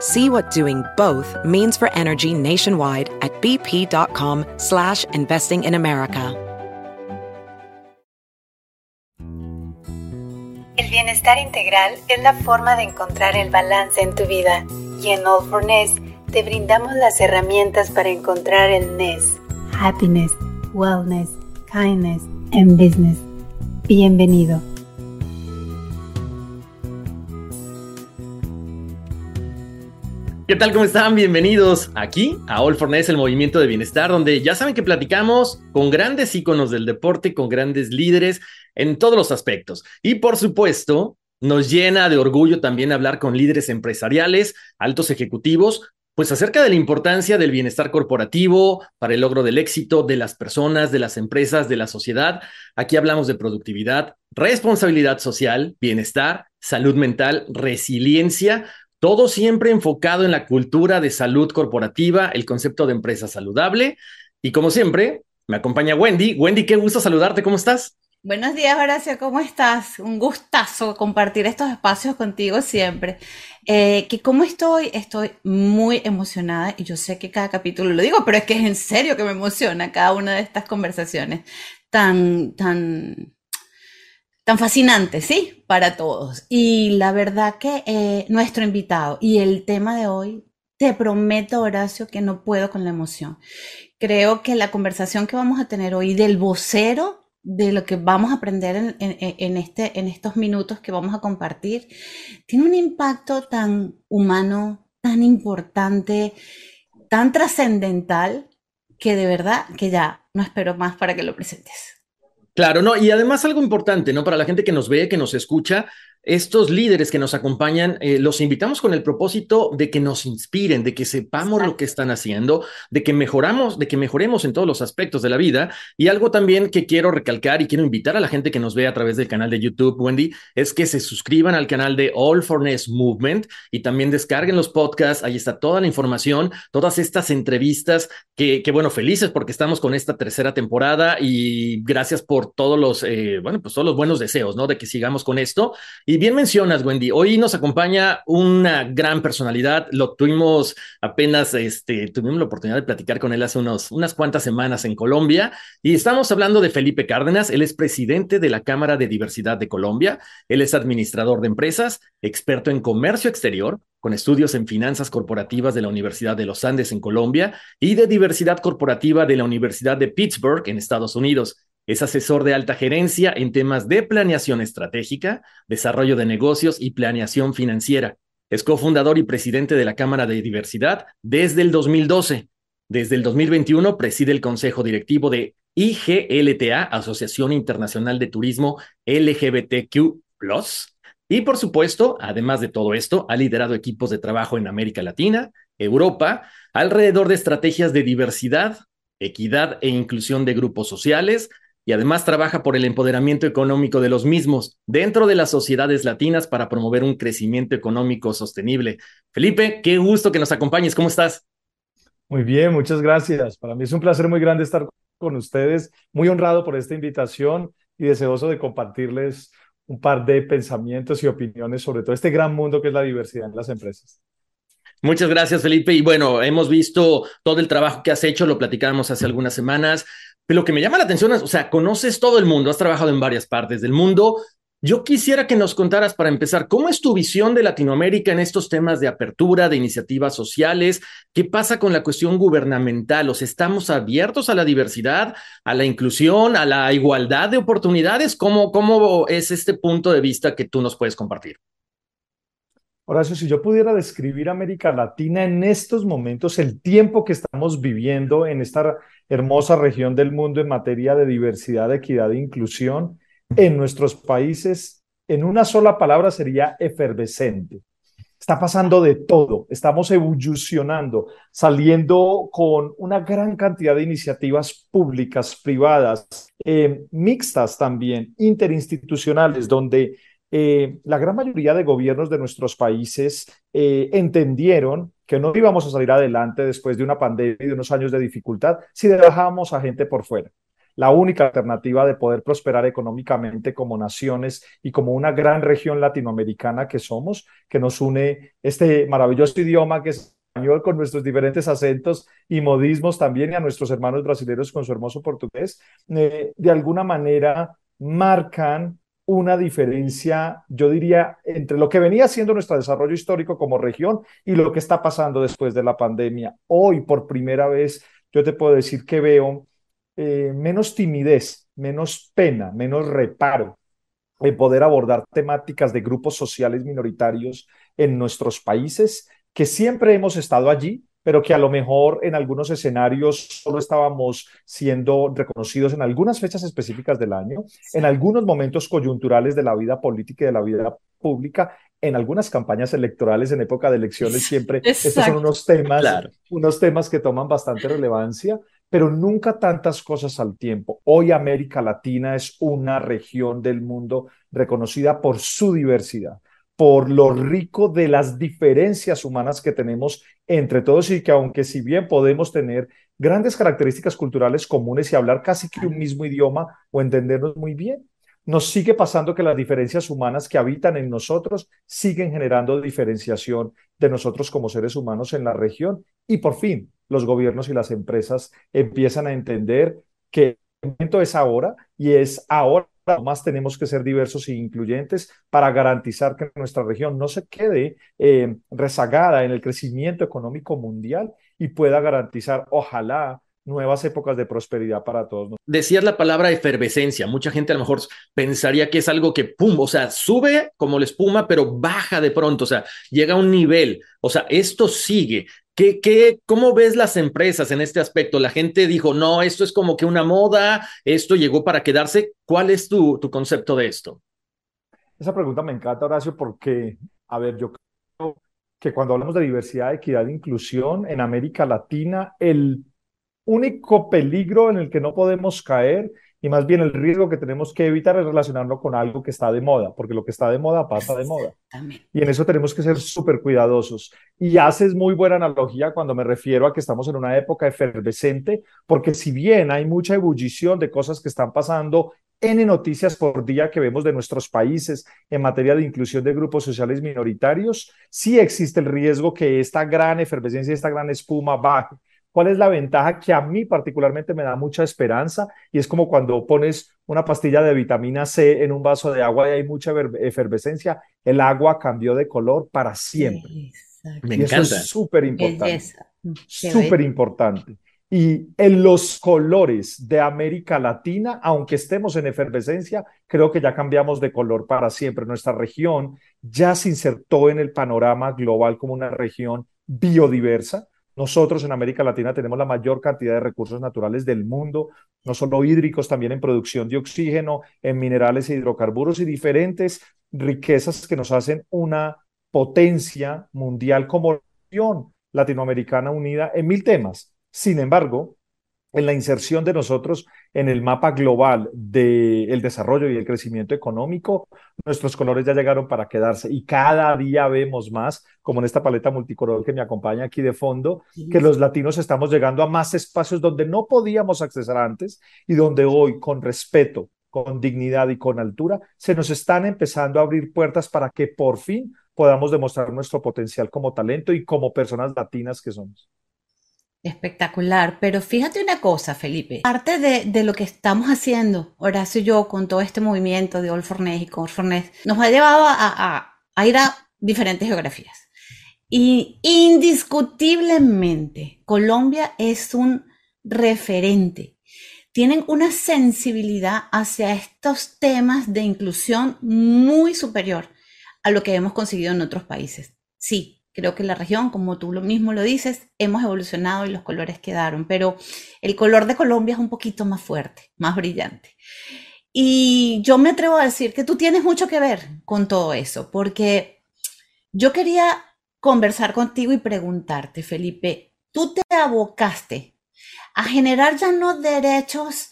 See what doing both means for energy nationwide at bp.com slash investing in America. El bienestar integral es la forma de encontrar el balance en tu vida y en All for Ness te brindamos las herramientas para encontrar el Ness. Happiness, Wellness, Kindness and Business. Bienvenido. ¿Qué tal? ¿Cómo están? Bienvenidos aquí a All for Ness, el movimiento de bienestar, donde ya saben que platicamos con grandes íconos del deporte, con grandes líderes en todos los aspectos. Y por supuesto, nos llena de orgullo también hablar con líderes empresariales, altos ejecutivos, pues acerca de la importancia del bienestar corporativo para el logro del éxito de las personas, de las empresas, de la sociedad. Aquí hablamos de productividad, responsabilidad social, bienestar, salud mental, resiliencia, todo siempre enfocado en la cultura de salud corporativa, el concepto de empresa saludable. Y como siempre, me acompaña Wendy. Wendy, qué gusto saludarte, ¿cómo estás? Buenos días, Horacio, ¿cómo estás? Un gustazo compartir estos espacios contigo siempre. Eh, que cómo estoy, estoy muy emocionada y yo sé que cada capítulo lo digo, pero es que es en serio que me emociona cada una de estas conversaciones tan, tan, tan fascinante, ¿sí? Para todos. Y la verdad que eh, nuestro invitado y el tema de hoy, te prometo, Horacio, que no puedo con la emoción. Creo que la conversación que vamos a tener hoy del vocero de lo que vamos a aprender en, este, en estos minutos que vamos a compartir, tiene un impacto tan humano, tan importante, tan trascendental, que de verdad que ya no espero más para que lo presentes. Claro, no, y además algo importante, ¿no? Para la gente que nos ve, que nos escucha, estos líderes que nos acompañan, eh, los invitamos con el propósito de que nos inspiren, de que sepamos lo que están haciendo, de que mejoramos, de que mejoremos en todos los aspectos de la vida. Y algo también que quiero recalcar y quiero invitar a la gente que nos ve a través del canal de YouTube, Wendy, es que se suscriban al canal de All for Ness Movement y también descarguen los podcasts. Ahí está toda la información, todas estas entrevistas que, que bueno, felices porque estamos con esta tercera temporada y gracias por todos los, eh, bueno, pues todos los buenos deseos, ¿no? De que sigamos con esto. Y bien mencionas, Wendy, hoy nos acompaña una gran personalidad. Lo tuvimos apenas, este, tuvimos la oportunidad de platicar con él hace unas cuantas semanas en Colombia y estamos hablando de Felipe Cárdenas. Él es presidente de la Cámara de Diversidad de Colombia. Él es administrador de empresas, experto en comercio exterior, con estudios en finanzas corporativas de la Universidad de los Andes en Colombia y de diversidad corporativa de la Universidad de Pittsburgh en Estados Unidos. Es asesor de alta gerencia en temas de planeación estratégica, desarrollo de negocios y planeación financiera. Es cofundador y presidente de la Cámara de Diversidad desde el 2012. Desde el 2021 preside el Consejo Directivo de IGLTA, Asociación Internacional de Turismo LGBTQ. Y por supuesto, además de todo esto, ha liderado equipos de trabajo en América Latina, Europa, alrededor de estrategias de diversidad, equidad e inclusión de grupos sociales, y además trabaja por el empoderamiento económico de los mismos dentro de las sociedades latinas para promover un crecimiento económico sostenible. Felipe, qué gusto que nos acompañes. ¿Cómo estás? Muy bien, muchas gracias. Para mí es un placer muy grande estar con ustedes, muy honrado por esta invitación y deseoso de compartirles un par de pensamientos y opiniones sobre todo este gran mundo que es la diversidad en las empresas. Muchas gracias, Felipe. Y bueno, hemos visto todo el trabajo que has hecho, lo platicábamos hace algunas semanas. Pero lo que me llama la atención es, o sea, conoces todo el mundo, has trabajado en varias partes del mundo. Yo quisiera que nos contaras para empezar, ¿cómo es tu visión de Latinoamérica en estos temas de apertura, de iniciativas sociales? ¿Qué pasa con la cuestión gubernamental? ¿Os estamos abiertos a la diversidad, a la inclusión, a la igualdad de oportunidades? ¿Cómo, cómo es este punto de vista que tú nos puedes compartir? Horacio, si yo pudiera describir América Latina en estos momentos, el tiempo que estamos viviendo en esta hermosa región del mundo en materia de diversidad, equidad e inclusión, en nuestros países, en una sola palabra sería efervescente. Está pasando de todo, estamos evolucionando, saliendo con una gran cantidad de iniciativas públicas, privadas, eh, mixtas también, interinstitucionales, donde eh, la gran mayoría de gobiernos de nuestros países eh, entendieron que no íbamos a salir adelante después de una pandemia y de unos años de dificultad si dejábamos a gente por fuera. La única alternativa de poder prosperar económicamente como naciones y como una gran región latinoamericana que somos, que nos une este maravilloso idioma que es español con nuestros diferentes acentos y modismos también y a nuestros hermanos brasileños con su hermoso portugués, eh, de alguna manera marcan una diferencia, yo diría, entre lo que venía siendo nuestro desarrollo histórico como región y lo que está pasando después de la pandemia. Hoy, por primera vez, yo te puedo decir que veo eh, menos timidez, menos pena, menos reparo en poder abordar temáticas de grupos sociales minoritarios en nuestros países, que siempre hemos estado allí, pero que a lo mejor en algunos escenarios solo estábamos siendo reconocidos en algunas fechas específicas del año, en algunos momentos coyunturales de la vida política y de la vida pública, en algunas campañas electorales en época de elecciones siempre estos son unos temas, unos temas que toman bastante relevancia, pero nunca tantas cosas al tiempo. Hoy América Latina es una región del mundo reconocida por su diversidad, por lo rico de las diferencias humanas que tenemos entre todos y que aunque si bien podemos tener grandes características culturales comunes y hablar casi que un mismo idioma o entendernos muy bien, nos sigue pasando que las diferencias humanas que habitan en nosotros siguen generando diferenciación de nosotros como seres humanos en la región. Y por fin los gobiernos y las empresas empiezan a entender que es ahora y es ahora más tenemos que ser diversos e incluyentes para garantizar que nuestra región no se quede eh, rezagada en el crecimiento económico mundial y pueda garantizar, ojalá, nuevas épocas de prosperidad para todos. Decías la palabra efervescencia. Mucha gente a lo mejor pensaría que es algo que, pum, o sea, sube como la espuma, pero baja de pronto, o sea, llega a un nivel. O sea, esto sigue. ¿Qué, qué, ¿Cómo ves las empresas en este aspecto? La gente dijo, no, esto es como que una moda, esto llegó para quedarse. ¿Cuál es tu, tu concepto de esto? Esa pregunta me encanta, Horacio, porque, a ver, yo creo que cuando hablamos de diversidad, equidad e inclusión en América Latina, el único peligro en el que no podemos caer y más bien el riesgo que tenemos que evitar es relacionarlo con algo que está de moda, porque lo que está de moda pasa de moda. Y en eso tenemos que ser súper cuidadosos. Y haces muy buena analogía cuando me refiero a que estamos en una época efervescente, porque si bien hay mucha ebullición de cosas que están pasando N noticias por día que vemos de nuestros países en materia de inclusión de grupos sociales minoritarios, sí existe el riesgo que esta gran efervescencia, esta gran espuma baje ¿Cuál es la ventaja que a mí particularmente me da mucha esperanza? Y es como cuando pones una pastilla de vitamina C en un vaso de agua y hay mucha efervescencia, el agua cambió de color para siempre. Me y Eso es súper importante. Mm, súper importante. Y en los colores de América Latina, aunque estemos en efervescencia, creo que ya cambiamos de color para siempre. Nuestra región ya se insertó en el panorama global como una región biodiversa nosotros en América Latina tenemos la mayor cantidad de recursos naturales del mundo, no solo hídricos, también en producción de oxígeno, en minerales e hidrocarburos y diferentes riquezas que nos hacen una potencia mundial como región latinoamericana unida en mil temas. Sin embargo, en la inserción de nosotros en el mapa global del desarrollo y el crecimiento económico, nuestros colores ya llegaron para quedarse y cada día vemos más, como en esta paleta multicolor que me acompaña aquí de fondo, que los latinos estamos llegando a más espacios donde no podíamos acceder antes y donde hoy, con respeto, con dignidad y con altura, se nos están empezando a abrir puertas para que por fin podamos demostrar nuestro potencial como talento y como personas latinas que somos. Espectacular, pero fíjate una cosa, Felipe. Parte de, lo que estamos haciendo, Horacio y yo, con todo este movimiento de All Fornés y Core Fornés, nos ha llevado a, a ir a diferentes geografías. Y indiscutiblemente, Colombia es un referente. Tienen una sensibilidad hacia estos temas de inclusión muy superior a lo que hemos conseguido en otros países. Sí, creo que la región, como tú lo mismo lo dices, hemos evolucionado y los colores quedaron, pero el color de Colombia es un poquito más fuerte, más brillante. Y yo me atrevo a decir que tú tienes mucho que ver con todo eso, porque yo quería conversar contigo y preguntarte, Felipe, tú te abocaste a generar ya no derechos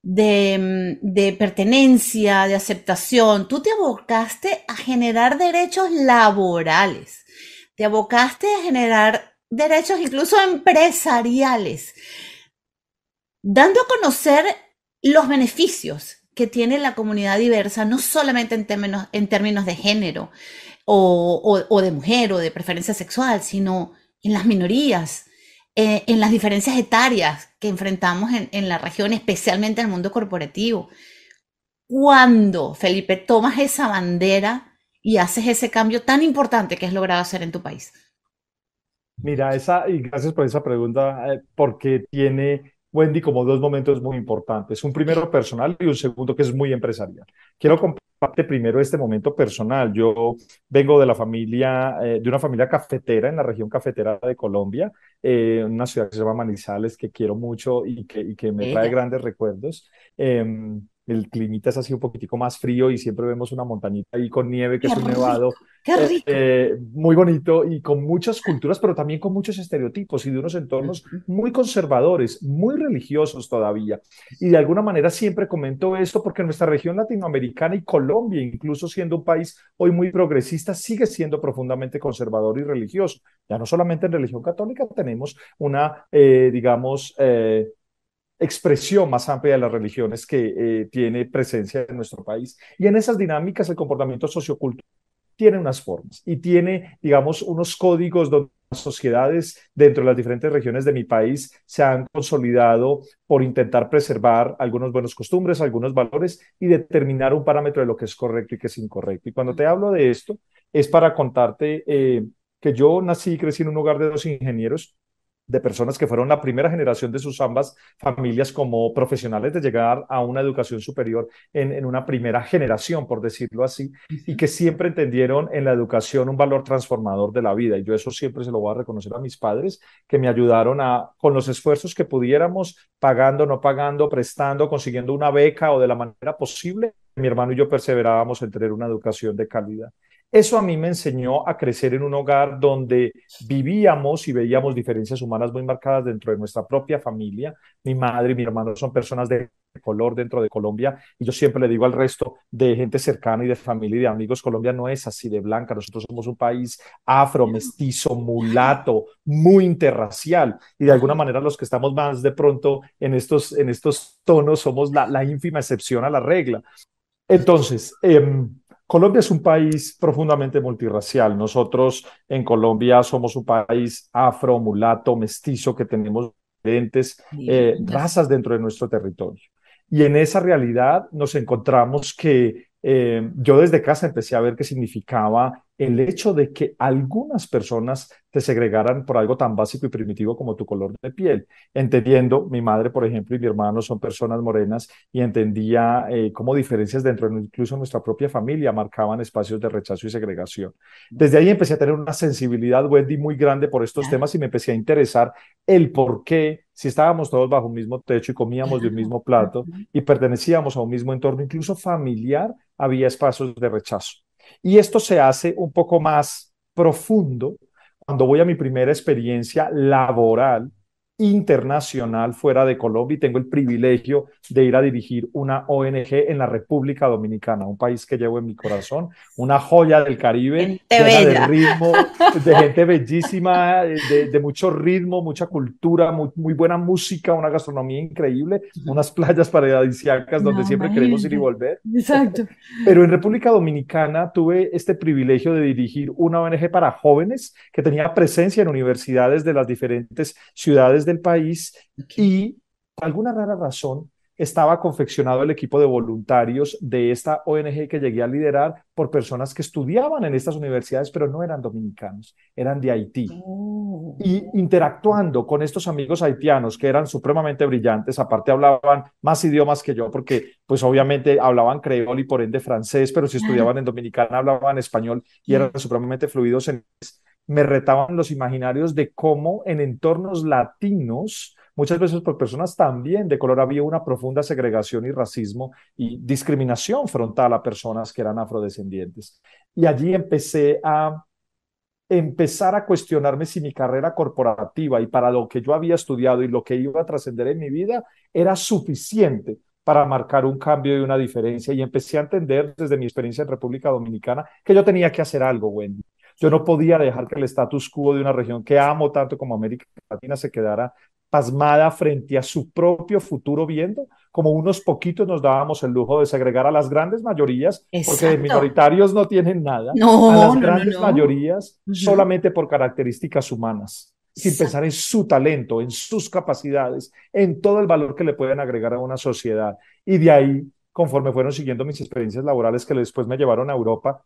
de, de, pertenencia, de aceptación, tú te abocaste a generar derechos laborales, te abocaste a generar derechos incluso empresariales, dando a conocer los beneficios que tiene la comunidad diversa, no solamente en términos, de género, o, de mujer o de preferencia sexual, sino en las minorías, eh, en las diferencias etarias que enfrentamos en, en la región, especialmente en el mundo corporativo. ¿Cuándo, Felipe, tomas esa bandera y haces ese cambio tan importante que has logrado hacer en tu país? Mira, esa, y gracias por esa pregunta, eh, porque tiene Wendy como dos momentos muy importantes. Un primero personal y un segundo que es muy empresarial. Quiero compartir primero este momento personal. Yo vengo de la familia, eh, de una familia cafetera en la región cafetera de Colombia, eh, una ciudad que se llama Manizales, que quiero mucho y que, y que me trae grandes recuerdos. Em, el climita es así un poquitico más frío y siempre vemos una montañita ahí con nieve, que es un nevado eh, eh, muy bonito y con muchas culturas, pero también con muchos estereotipos y de unos entornos muy conservadores, muy religiosos todavía. Y de alguna manera siempre comento esto porque nuestra región latinoamericana y Colombia, incluso siendo un país hoy muy progresista, sigue siendo profundamente conservador y religioso. Ya no solamente en religión católica tenemos una, eh, digamos, expresión más amplia de las religiones que eh, tiene presencia en nuestro país. Y en esas dinámicas el comportamiento sociocultural tiene unas formas y tiene, digamos, unos códigos donde las sociedades dentro de las diferentes regiones de mi país se han consolidado por intentar preservar algunos buenos costumbres, algunos valores y determinar un parámetro de lo que es correcto y que es incorrecto. Y cuando te hablo de esto, es para contarte eh, que yo nací y crecí en un hogar de dos ingenieros de personas que fueron la primera generación de sus ambas familias como profesionales de llegar a una educación superior en, una primera generación, por decirlo así, y que siempre entendieron en la educación un valor transformador de la vida. Y yo eso siempre se lo voy a reconocer a mis padres, que me ayudaron a, con los esfuerzos que pudiéramos, pagando, no pagando, prestando, consiguiendo una beca o de la manera posible, mi hermano y yo perseverábamos en tener una educación de calidad. Eso a mí me enseñó a crecer en un hogar donde vivíamos y veíamos diferencias humanas muy marcadas dentro de nuestra propia familia. Mi madre y mi hermano son personas de color dentro de Colombia y yo siempre le digo al resto de gente cercana y de familia y de amigos, Colombia no es así de blanca, nosotros somos un país afro, mestizo, mulato, muy interracial y de alguna manera los que estamos más de pronto en estos, en estos tonos somos la, ínfima excepción a la regla. Entonces, eh, Colombia es un país profundamente multirracial. Nosotros en Colombia somos un país afro, mulato, mestizo, que tenemos diferentes eh, razas dentro de nuestro territorio. Y en esa realidad nos encontramos que eh, yo desde casa empecé a ver qué significaba el hecho de que algunas personas te segregaran por algo tan básico y primitivo como tu color de piel. Entendiendo, mi madre, por ejemplo, y mi hermano son personas morenas y entendía eh, cómo diferencias dentro de incluso nuestra propia familia marcaban espacios de rechazo y segregación. Desde ahí empecé a tener una sensibilidad, Wendy, muy grande por estos temas y me empecé a interesar el por qué, si estábamos todos bajo un mismo techo y comíamos de un mismo plato y pertenecíamos a un mismo entorno, incluso familiar, había espacios de rechazo. Y esto se hace un poco más profundo cuando voy a mi primera experiencia laboral internacional fuera de Colombia y tengo el privilegio de ir a dirigir una ONG en la República Dominicana, un país que llevo en mi corazón, una joya del Caribe, llena de ritmo, de gente bellísima, de, mucho ritmo, mucha cultura, muy, buena música, una gastronomía increíble, unas playas paradisíacas donde siempre queremos ir y volver. Exacto. Pero en República Dominicana tuve este privilegio de dirigir una ONG para jóvenes que tenía presencia en universidades de las diferentes ciudades del país y por alguna rara razón estaba confeccionado el equipo de voluntarios de esta ONG que llegué a liderar por personas que estudiaban en estas universidades, pero no eran dominicanos, eran de Haití. Oh. Y interactuando con estos amigos haitianos que eran supremamente brillantes, aparte hablaban más idiomas que yo, porque pues obviamente hablaban creol y por ende francés, pero si estudiaban en Dominicana hablaban español y eran supremamente fluidos en me retaban los imaginarios de cómo en entornos latinos, muchas veces por personas también de color, había una profunda segregación y racismo y discriminación frontal a personas que eran afrodescendientes. Y allí empecé a empezar a cuestionarme si mi carrera corporativa y para lo que yo había estudiado y lo que iba a trascender en mi vida era suficiente para marcar un cambio y una diferencia. Y empecé a entender desde mi experiencia en República Dominicana que yo tenía que hacer algo, Wendy. Yo no podía dejar que el status quo de una región que amo tanto como América Latina se quedara pasmada frente a su propio futuro viendo como unos poquitos nos dábamos el lujo de segregar a las grandes mayorías, porque de minoritarios no tienen nada, a las grandes mayorías solamente por características humanas, sin pensar en su talento, en sus capacidades, en todo el valor que le pueden agregar a una sociedad. Y de ahí, conforme fueron siguiendo mis experiencias laborales que después me llevaron a Europa,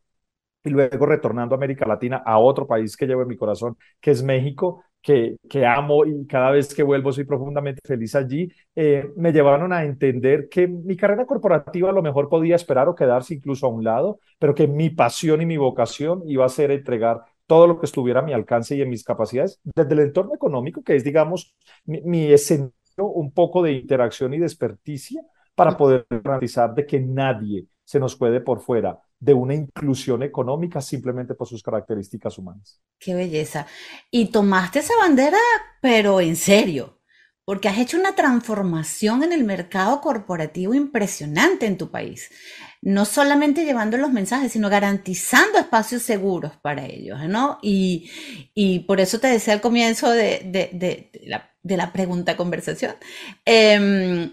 y luego retornando a América Latina, a otro país que llevo en mi corazón, que es México, que, que amo y cada vez que vuelvo soy profundamente feliz allí, eh, me llevaron a entender que mi carrera corporativa a lo mejor podía esperar o quedarse incluso a un lado, pero que mi pasión y mi vocación iba a ser entregar todo lo que estuviera a mi alcance y en mis capacidades, desde el entorno económico, que es, digamos, mi, mi escenario un poco de interacción y de experticia para poder garantizar de que nadie se nos puede por fuera de una inclusión económica simplemente por sus características humanas. Qué belleza. Y tomaste esa bandera, pero en serio, porque has hecho una transformación en el mercado corporativo impresionante en tu país. No solamente llevando los mensajes, sino garantizando espacios seguros para ellos, ¿no? Y, por eso te decía al comienzo de, la, pregunta conversación, em,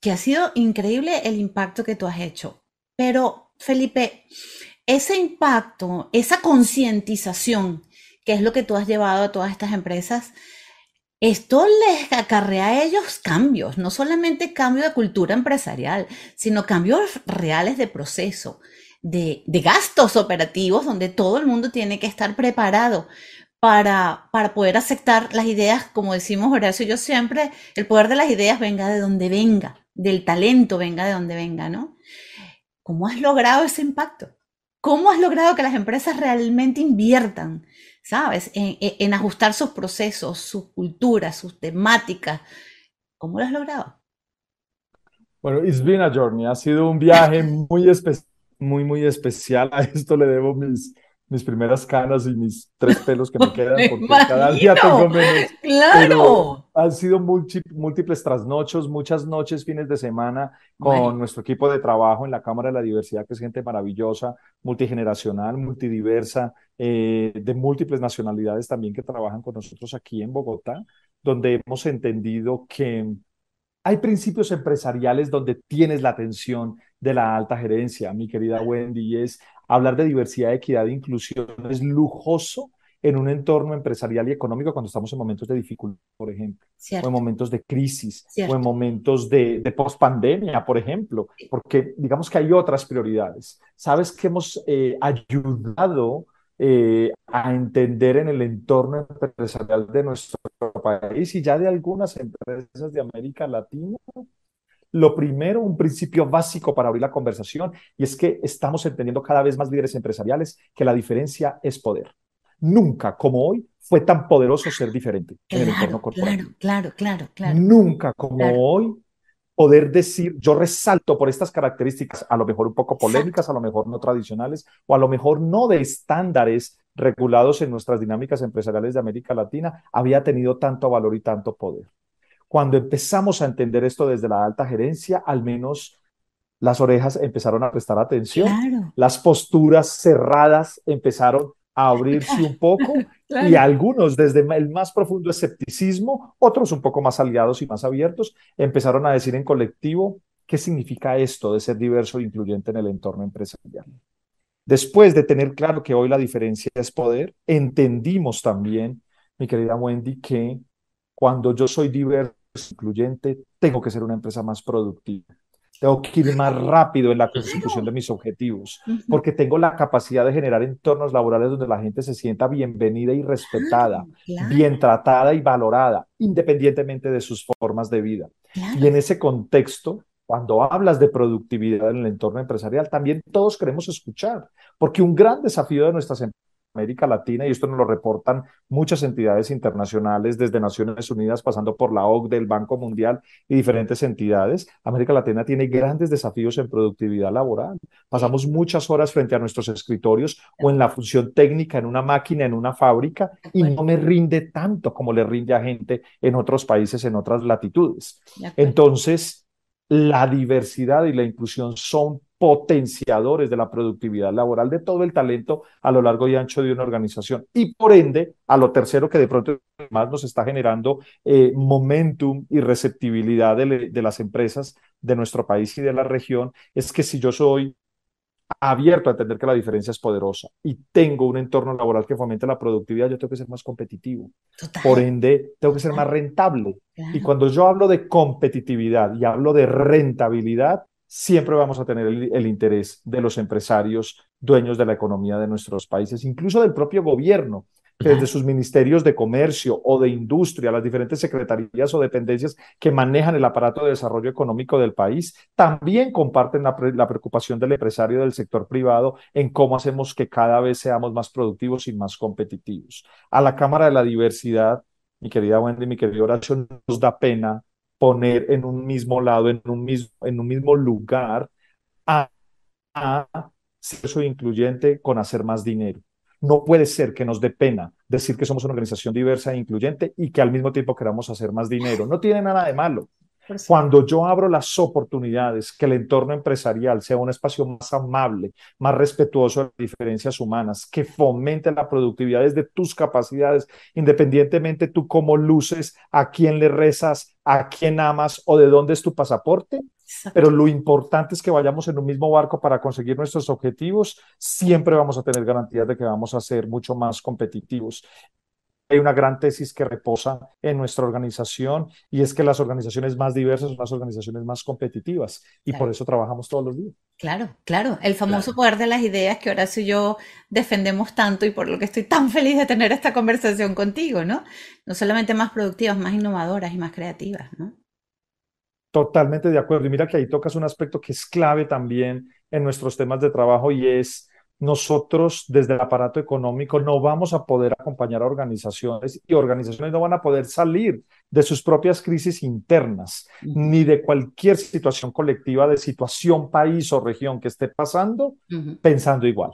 que ha sido increíble el impacto que tú has hecho. Pero Felipe, ese impacto, esa concientización, que es lo que tú has llevado a todas estas empresas, esto les acarrea a ellos cambios, no solamente cambio de cultura empresarial, sino cambios reales de proceso, de, gastos operativos, donde todo el mundo tiene que estar preparado para, para poder aceptar las ideas, como decimos Horacio y yo siempre, el poder de las ideas venga de donde venga, del talento venga de donde venga, ¿no? ¿Cómo has logrado ese impacto? ¿Cómo has logrado que las empresas realmente inviertan, sabes, en, ajustar sus procesos, sus culturas, sus temáticas? ¿Cómo lo has logrado? Bueno, it's been a journey. Ha sido un viaje muy, muy, muy especial. A esto le debo mis, mis primeras canas y mis tres pelos que me quedan, porque cada día tengo menos. ¡Claro! han sido múltiples trasnochos, muchas noches, fines de semana, con nuestro equipo de trabajo en la Cámara de la Diversidad, que es gente maravillosa, multigeneracional, multidiversa, eh, de múltiples nacionalidades también que trabajan con nosotros aquí en Bogotá, donde hemos entendido que hay principios empresariales donde tienes la atención de la alta gerencia, mi querida Wendy, y es hablar de diversidad, equidad e inclusión. Es lujoso en un entorno empresarial y económico cuando estamos en momentos de dificultad, por ejemplo, o en momentos de crisis, o en momentos de, de post-pandemia, por ejemplo, porque digamos que hay otras prioridades. Sabes que hemos eh, ayudado eh, a entender en el entorno empresarial de nuestro país y ya de algunas empresas de América Latina lo primero, un principio básico para abrir la conversación, y es que estamos entendiendo cada vez más líderes empresariales que la diferencia es poder. Nunca como hoy fue tan poderoso ser diferente en el entorno corporativo. Claro, claro, claro, Nunca como hoy poder decir, yo resalto por estas características, a lo mejor un poco polémicas, a lo mejor no tradicionales, o a lo mejor no de estándares regulados en nuestras dinámicas empresariales de América Latina, había tenido tanto valor y tanto poder. Cuando empezamos a entender esto desde la alta gerencia, al menos las orejas empezaron a prestar atención, las posturas cerradas empezaron a abrirse un poco y algunos desde el más profundo escepticismo, otros un poco más aliados y más abiertos, empezaron a decir en colectivo, ¿qué significa esto de ser diverso e incluyente en el entorno empresarial? Después de tener claro que hoy la diferencia es poder, entendimos también, mi querida Wendy, que cuando yo soy diverso incluyente, tengo que ser una empresa más productiva. Tengo que ir más rápido en la consecución de mis objetivos, porque tengo la capacidad de generar entornos laborales donde la gente se sienta bienvenida y respetada, bien tratada y valorada, independientemente de sus formas de vida. Y en ese contexto, cuando hablas de productividad en el entorno empresarial, también todos queremos escuchar, porque un gran desafío de nuestras empresas América Latina, y esto nos lo reportan muchas entidades internacionales, desde Naciones Unidas, pasando por la OCDE, el Banco Mundial y diferentes entidades, América Latina tiene grandes desafíos en productividad laboral. Pasamos muchas horas frente a nuestros escritorios o en la función técnica en una máquina, en una fábrica, y no me rinde tanto como le rinde a gente en otros países, en otras latitudes. Entonces, la diversidad y la inclusión son potenciadores de la productividad laboral de todo el talento a lo largo y ancho de una organización. Y por ende, a lo tercero que de pronto más nos está generando eh, momentum y receptibilidad de, de las empresas de nuestro país y de la región, es que si yo soy abierto a entender que la diferencia es poderosa y tengo un entorno laboral que fomente la productividad, yo tengo que ser más competitivo. Por ende, tengo que ser más rentable. Y cuando yo hablo de competitividad y hablo de rentabilidad, siempre vamos a tener el, interés de los empresarios, dueños de la economía de nuestros países, incluso del propio gobierno, desde sus ministerios de comercio o de industria, las diferentes secretarías o dependencias que manejan el aparato de desarrollo económico del país, también comparten la, la, preocupación del empresario del sector privado en cómo hacemos que cada vez seamos más productivos y más competitivos. A la Cámara de la Diversidad, mi querida Wendy, mi querido Horacio, nos da pena poner en un mismo lado, en un mismo, en un mismo lugar, a, a ser incluyente con hacer más dinero. No puede ser que nos dé pena decir que somos una organización diversa e incluyente y que al mismo tiempo queramos hacer más dinero. No tiene nada de malo. Cuando yo abro las oportunidades, que el entorno empresarial sea un espacio más amable, más respetuoso de las diferencias humanas, que fomente la productividad desde tus capacidades, independientemente tú cómo luces, a quién le rezas, a quién amas o de dónde es tu pasaporte. Pero lo importante es que vayamos en un mismo barco para conseguir nuestros objetivos. Siempre vamos a tener garantías de que vamos a ser mucho más competitivos hay una gran tesis que reposa en nuestra organización y es que las organizaciones más diversas son las organizaciones más competitivas y por eso trabajamos todos los días. Claro, claro, el famoso poder de las ideas que Horacio y yo defendemos tanto y por lo que estoy tan feliz de tener esta conversación contigo, ¿no? No solamente más productivas, más innovadoras y más creativas, ¿no? Totalmente de acuerdo. Y mira que ahí tocas un aspecto que es clave también en nuestros temas de trabajo y es nosotros desde el aparato económico no vamos a poder acompañar a organizaciones y organizaciones no van a poder salir de sus propias crisis internas ni de cualquier situación colectiva de situación país o región que esté pasando pensando igual.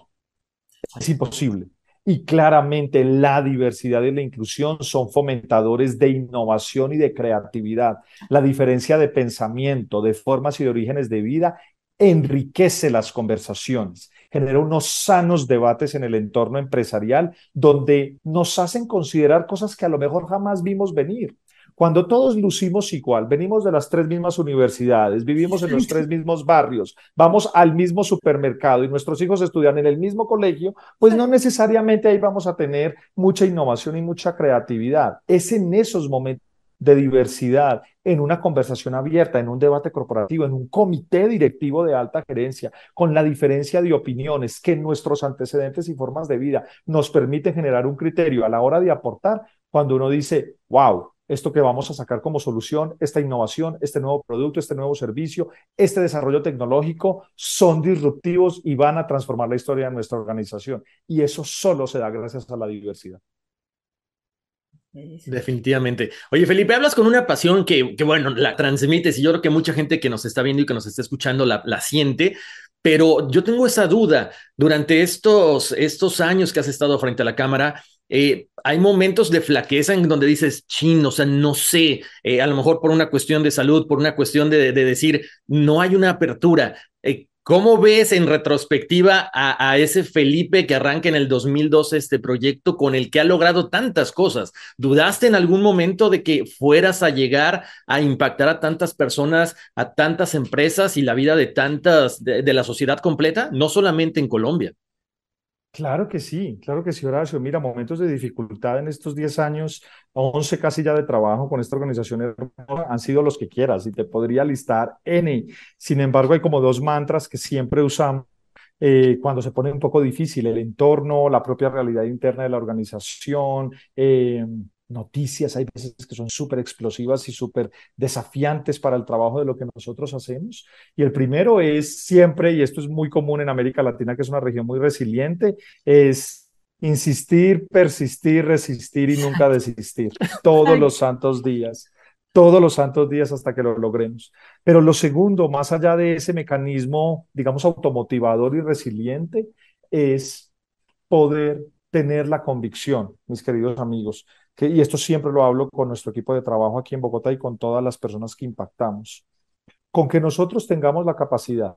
Es imposible. Y claramente la diversidad y la inclusión son fomentadores de innovación y de creatividad. La diferencia de pensamiento, de formas y de orígenes de vida enriquece las conversaciones genera unos sanos debates en el entorno empresarial donde nos hacen considerar cosas que a lo mejor jamás vimos venir. Cuando todos lucimos igual, venimos de las tres mismas universidades, vivimos en los tres mismos barrios, vamos al mismo supermercado y nuestros hijos estudian en el mismo colegio, pues no necesariamente ahí vamos a tener mucha innovación y mucha creatividad. Es en esos momentos de diversidad en una conversación abierta, en un debate corporativo, en un comité directivo de alta gerencia, con la diferencia de opiniones que nuestros antecedentes y formas de vida nos permiten generar un criterio a la hora de aportar, cuando uno dice, wow, esto que vamos a sacar como solución, esta innovación, este nuevo producto, este nuevo servicio, este desarrollo tecnológico son disruptivos y van a transformar la historia de nuestra organización. Y eso solo se da gracias a la diversidad. Definitivamente. Oye, Felipe, hablas con una pasión que, que, bueno, la transmites y yo creo que mucha gente que nos está viendo y que nos está escuchando la, la siente, Pero yo tengo esa duda. Durante estos, estos años que has estado frente a la cámara, eh, hay momentos de flaqueza en donde dices, chin, o sea, no sé, eh, a lo mejor por una cuestión de salud, por una cuestión de, de decir, no hay una apertura. Eh, ¿Cómo ves en retrospectiva a, ese Felipe que arranca en el 2012 este proyecto con el que ha logrado tantas cosas? ¿Dudaste en algún momento de que fueras a llegar a impactar a tantas personas, a tantas empresas y la vida de tantas, de la sociedad completa, no solamente en Colombia? Claro que sí, claro que sí, Horacio. Mira, momentos de dificultad en estos 10 años, 11 casi ya de trabajo con esta organización han sido los que quieras y te podría listar N. Sin embargo, hay como dos mantras que siempre usamos eh, cuando se pone un poco difícil el entorno, la propia realidad interna de la organización, eh, noticias, hay veces que son súper explosivas y súper desafiantes para el trabajo de lo que nosotros hacemos. Y el primero es siempre, y esto es muy común en América Latina, que es una región muy resiliente, es insistir, persistir, resistir y nunca desistir, todos los santos días todos los santos días hasta que lo logremos. Pero lo segundo, más allá de ese mecanismo, digamos, automotivador y resiliente, es poder tener la convicción, mis queridos amigos, y esto siempre lo hablo con nuestro equipo de trabajo aquí en Bogotá y con todas las personas que impactamos, con que nosotros tengamos la capacidad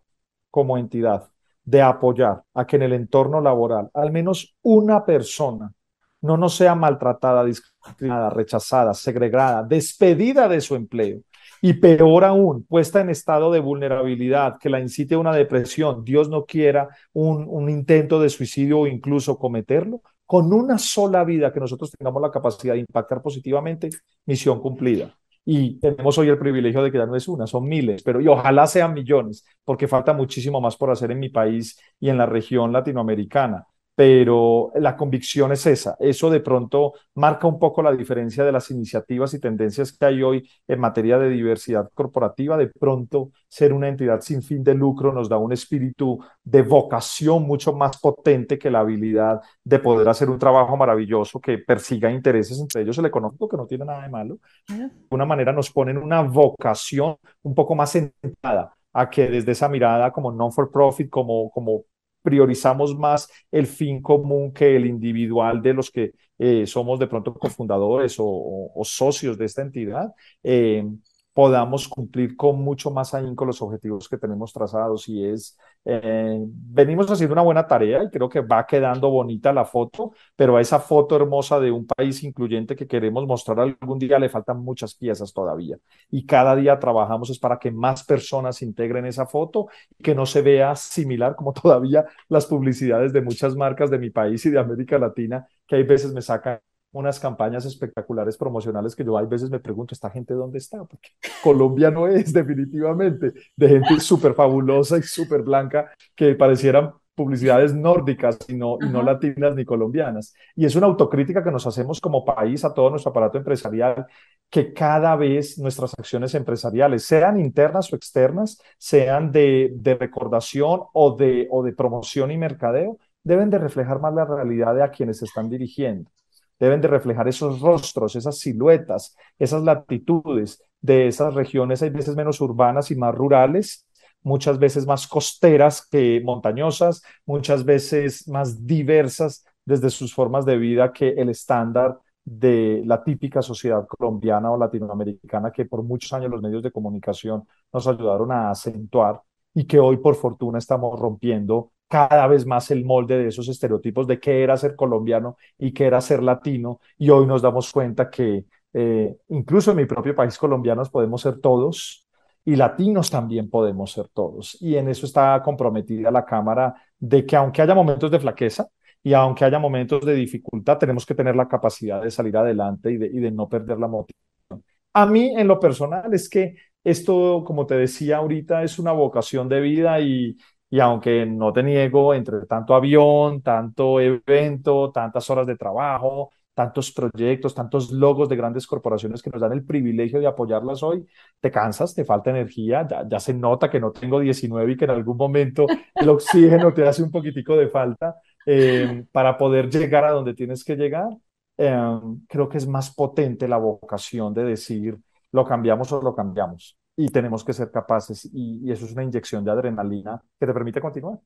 como entidad de apoyar a que en el entorno laboral al menos una persona no nos sea maltratada, discriminada, rechazada, segregada, despedida de su empleo y peor aún, puesta en estado de vulnerabilidad, que la incite a una depresión, Dios no quiera un, un intento de suicidio o incluso cometerlo, con una sola vida que nosotros tengamos la capacidad de impactar positivamente, misión cumplida. Y tenemos hoy el privilegio de que ya no es una, son miles, pero y ojalá sean millones, porque falta muchísimo más por hacer en mi país y en la región latinoamericana pero la convicción es esa. Eso de pronto marca un poco la diferencia de las iniciativas y tendencias que hay hoy en materia de diversidad corporativa. De pronto, ser una entidad sin fin de lucro nos da un espíritu de vocación mucho más potente que la habilidad de poder hacer un trabajo maravilloso que persiga intereses, entre ellos el económico, que no tiene nada de malo. De una manera nos ponen una vocación un poco más centrada a que desde esa mirada como non-for-profit, como, como priorizamos más el fin común que el individual de los que eh, somos de pronto cofundadores o, socios de esta entidad. Eh, podamos cumplir con mucho más ahínco los objetivos que tenemos trazados y es, eh, venimos haciendo una buena tarea y creo que va quedando bonita la foto, pero a esa foto hermosa de un país incluyente que queremos mostrar algún día le faltan muchas piezas todavía. Y cada día trabajamos es para que más personas integren esa foto y que no se vea similar como todavía las publicidades de muchas marcas de mi país y de América Latina que hay veces me sacan unas campañas espectaculares promocionales que yo hay veces me pregunto, ¿esta gente dónde está? Porque Colombia no es definitivamente de gente súper fabulosa y súper blanca que parecieran publicidades nórdicas y no, y no latinas ni colombianas. Y es una autocrítica que nos hacemos como país a todo nuestro aparato empresarial, que cada vez nuestras acciones empresariales, sean internas o externas, sean de, de recordación o de, o de promoción y mercadeo, deben de reflejar más la realidad de a quienes se están dirigiendo deben de reflejar esos rostros, esas siluetas, esas latitudes de esas regiones, hay veces menos urbanas y más rurales, muchas veces más costeras que montañosas, muchas veces más diversas desde sus formas de vida que el estándar de la típica sociedad colombiana o latinoamericana que por muchos años los medios de comunicación nos ayudaron a acentuar y que hoy por fortuna estamos rompiendo cada vez más el molde de esos estereotipos de qué era ser colombiano y qué era ser latino. Y hoy nos damos cuenta que eh, incluso en mi propio país colombianos podemos ser todos y latinos también podemos ser todos. Y en eso está comprometida la Cámara de que aunque haya momentos de flaqueza y aunque haya momentos de dificultad, tenemos que tener la capacidad de salir adelante y de, y de no perder la motivación. A mí en lo personal es que esto, como te decía ahorita, es una vocación de vida y, y aunque no te niego, entre tanto avión, tanto evento, tantas horas de trabajo, tantos proyectos, tantos logos de grandes corporaciones que nos dan el privilegio de apoyarlas hoy, te cansas, te falta energía, ya, se nota que no tengo 19 y que en algún momento el oxígeno te hace un poquitico de falta eh, para poder llegar a donde tienes que llegar. Em, creo que es más potente la vocación de decir, lo cambiamos o lo cambiamos. Y tenemos que ser capaces y, eso es una inyección de adrenalina que te permite continuar.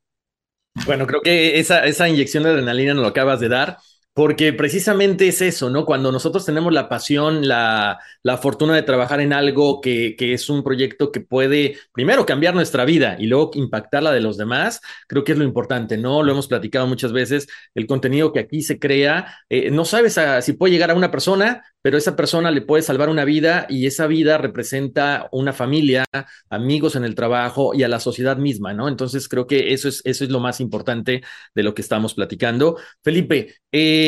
Bueno, creo que esa, esa inyección de adrenalina nos lo acabas de dar. Porque precisamente es eso, ¿no? Cuando nosotros tenemos la pasión, la, la fortuna de trabajar en algo que, que, es un proyecto que puede, primero, cambiar nuestra vida y luego impactar la de los demás, creo que es lo importante, ¿no? Lo hemos platicado muchas veces, el contenido que aquí se crea, eh, no sabes a, si puede llegar a una persona, pero esa persona le puede salvar una vida y esa vida representa una familia, amigos en el trabajo y a la sociedad misma, ¿no? Entonces creo que eso es, eso es lo más importante de lo que estamos platicando. Felipe, eh,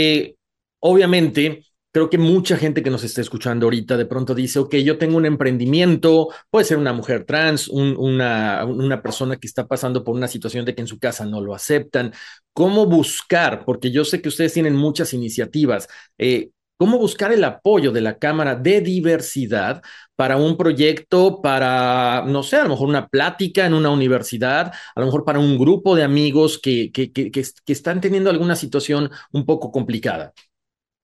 obviamente creo que mucha gente que nos está escuchando ahorita de pronto dice, ok, yo tengo un emprendimiento, puede ser una mujer trans, un, una, una persona que está pasando por una situación de que en su casa no lo aceptan. ¿Cómo buscar? Porque yo sé que ustedes tienen muchas iniciativas. Eh, cómo buscar el apoyo de la Cámara de Diversidad para un proyecto, para, no sé, a lo mejor una plática en una universidad, a lo mejor para un grupo de amigos que, que, que, están teniendo alguna situación un poco complicada.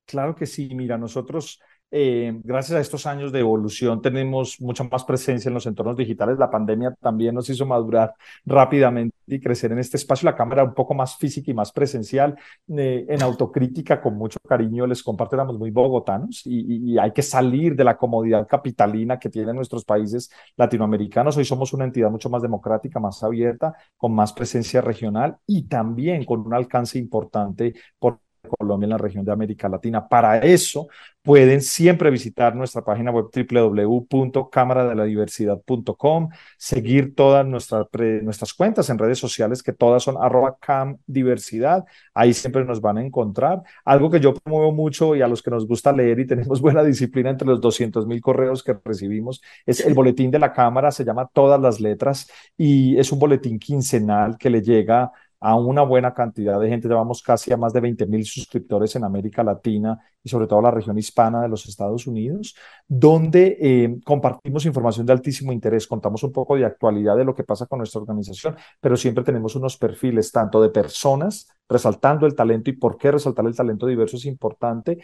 Claro que sí, mira, nosotros eh, gracias a estos años de evolución tenemos mucha más presencia en los entornos digitales. La pandemia también nos hizo madurar rápidamente y crecer en este espacio. La cámara un poco más física y más presencial. Eh, en autocrítica, con mucho cariño, les comparto, muy bogotanos y, y, hay que salir de la comodidad capitalina que tienen nuestros países latinoamericanos. Hoy somos una entidad mucho más democrática, más abierta, con más presencia regional y también con un alcance importante por Colombia en la región de América Latina. Para eso pueden siempre visitar nuestra página web www.cámaradela-diversidad.com, seguir todas nuestras, nuestras cuentas en redes sociales que todas son arroba camdiversidad, ahí siempre nos van a encontrar. Algo que yo promuevo mucho y a los que nos gusta leer y tenemos buena disciplina entre los 200 mil correos que recibimos es el boletín de la Cámara, se llama Todas las Letras y es un boletín quincenal que le llega a una buena cantidad de gente. Llevamos casi a más de 20 mil suscriptores en América Latina y sobre todo la región hispana de los Estados Unidos, donde eh, compartimos información de altísimo interés, contamos un poco de actualidad de lo que pasa con nuestra organización, pero siempre tenemos unos perfiles tanto de personas resaltando el talento y por qué resaltar el talento diverso es importante.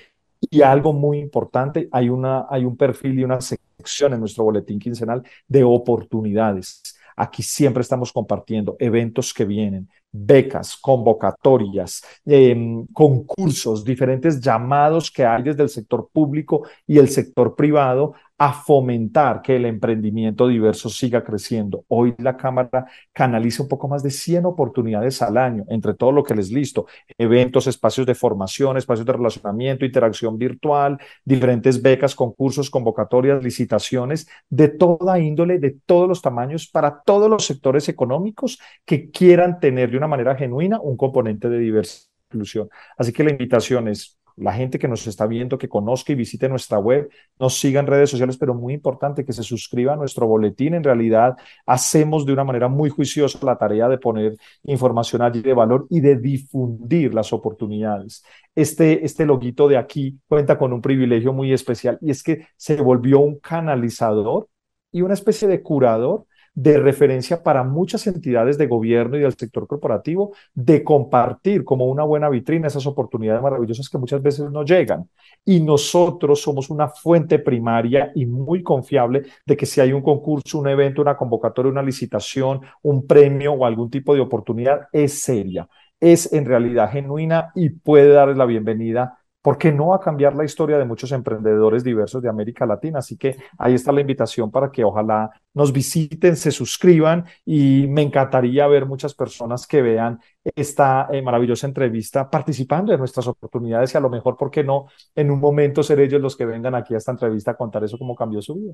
Y algo muy importante, hay, una, hay un perfil y una sección en nuestro boletín quincenal de oportunidades. Aquí siempre estamos compartiendo eventos que vienen, becas, convocatorias, eh, concursos, diferentes llamados que hay desde el sector público y el sector privado a fomentar que el emprendimiento diverso siga creciendo. Hoy la Cámara canaliza un poco más de 100 oportunidades al año, entre todo lo que les listo, eventos, espacios de formación, espacios de relacionamiento, interacción virtual, diferentes becas, concursos, convocatorias, licitaciones, de toda índole, de todos los tamaños, para todos los sectores económicos que quieran tener de una manera genuina un componente de diversidad inclusión. Así que la invitación es la gente que nos está viendo, que conozca y visite nuestra web, nos siga en redes sociales, pero muy importante que se suscriba a nuestro boletín. En realidad, hacemos de una manera muy juiciosa la tarea de poner información allí de valor y de difundir las oportunidades. Este, este loguito de aquí cuenta con un privilegio muy especial y es que se volvió un canalizador y una especie de curador de referencia para muchas entidades de gobierno y del sector corporativo de compartir como una buena vitrina esas oportunidades maravillosas que muchas veces no llegan. Y nosotros somos una fuente primaria y muy confiable de que si hay un concurso, un evento, una convocatoria, una licitación, un premio o algún tipo de oportunidad, es seria, es en realidad genuina y puede darle la bienvenida ¿por qué no a cambiar la historia de muchos emprendedores diversos de América Latina? Así que ahí está la invitación para que ojalá nos visiten, se suscriban y me encantaría ver muchas personas que vean esta eh, maravillosa entrevista participando de nuestras oportunidades y a lo mejor, ¿por qué no? En un momento ser ellos los que vengan aquí a esta entrevista a contar eso, cómo cambió su vida.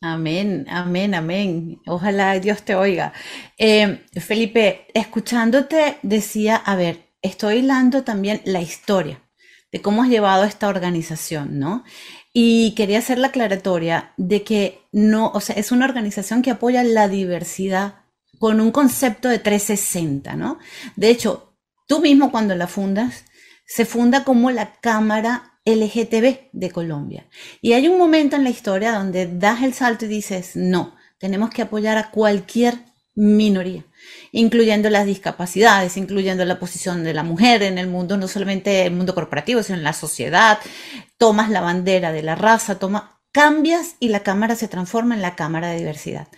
Amén, amén, amén. Ojalá Dios te oiga. Eh, Felipe, escuchándote decía, a ver, estoy hilando también la historia cómo has llevado esta organización, ¿no? Y quería hacer la aclaratoria de que no, o sea, es una organización que apoya la diversidad con un concepto de 360, ¿no? De hecho, tú mismo cuando la fundas, se funda como la Cámara LGTB de Colombia. Y hay un momento en la historia donde das el salto y dices, no, tenemos que apoyar a cualquier minoría incluyendo las discapacidades, incluyendo la posición de la mujer en el mundo, no solamente el mundo corporativo, sino en la sociedad. Tomas la bandera de la raza, toma cambias y la cámara se transforma en la cámara de diversidad.